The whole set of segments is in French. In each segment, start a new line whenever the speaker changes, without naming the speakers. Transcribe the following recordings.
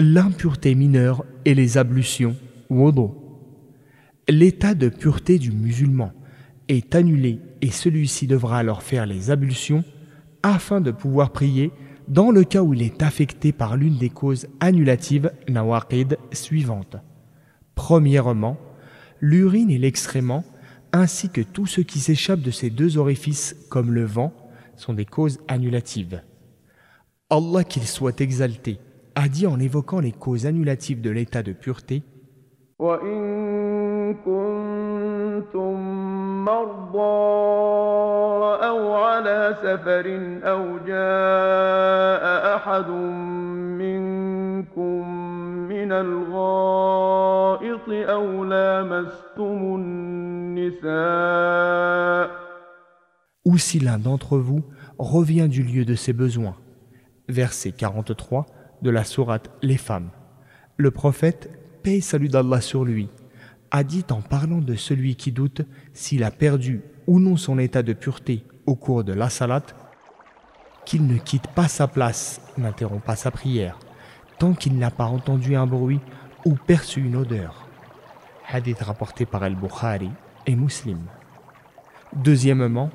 L'impureté mineure et les ablutions, wudu. L'état de pureté du musulman est annulé et celui-ci devra alors faire les ablutions afin de pouvoir prier dans le cas où il est affecté par l'une des causes annulatives nawaqid suivantes. Premièrement, l'urine et l'excrément, ainsi que tout ce qui s'échappe de ces deux orifices, comme le vent, sont des causes annulatives. Allah qu'il soit exalté, a dit en évoquant les causes annulatives de l'état de pureté ou si l'un d'entre vous revient du lieu de ses besoins. Verset 43 de la sourate Les femmes. Le prophète, paix salut d'Allah sur lui, a dit en parlant de celui qui doute s'il a perdu ou non son état de pureté au cours de la salat, qu'il ne quitte pas sa place, n'interrompt pas sa prière, tant qu'il n'a pas entendu un bruit ou perçu une odeur. Hadith rapporté par Al-Bukhari et Muslim. Deuxièmement,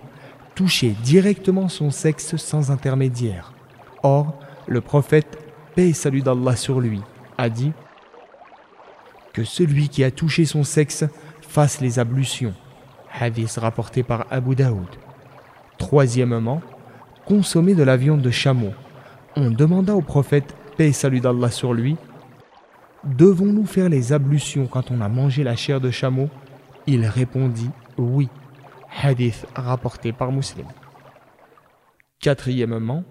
toucher directement son sexe sans intermédiaire. Or, le prophète, paix et salut d'Allah sur lui, a dit que celui qui a touché son sexe fasse les ablutions. Hadith rapporté par Abu Daoud. Troisièmement, consommer de la viande de chameau. On demanda au prophète, paix et salut d'Allah sur lui, Devons-nous faire les ablutions quand on a mangé la chair de chameau? Il répondit oui. Hadith rapporté par Muslim. Quatrièmement,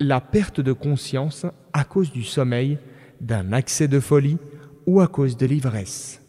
la perte de conscience à cause du sommeil, d'un accès de folie ou à cause de l'ivresse.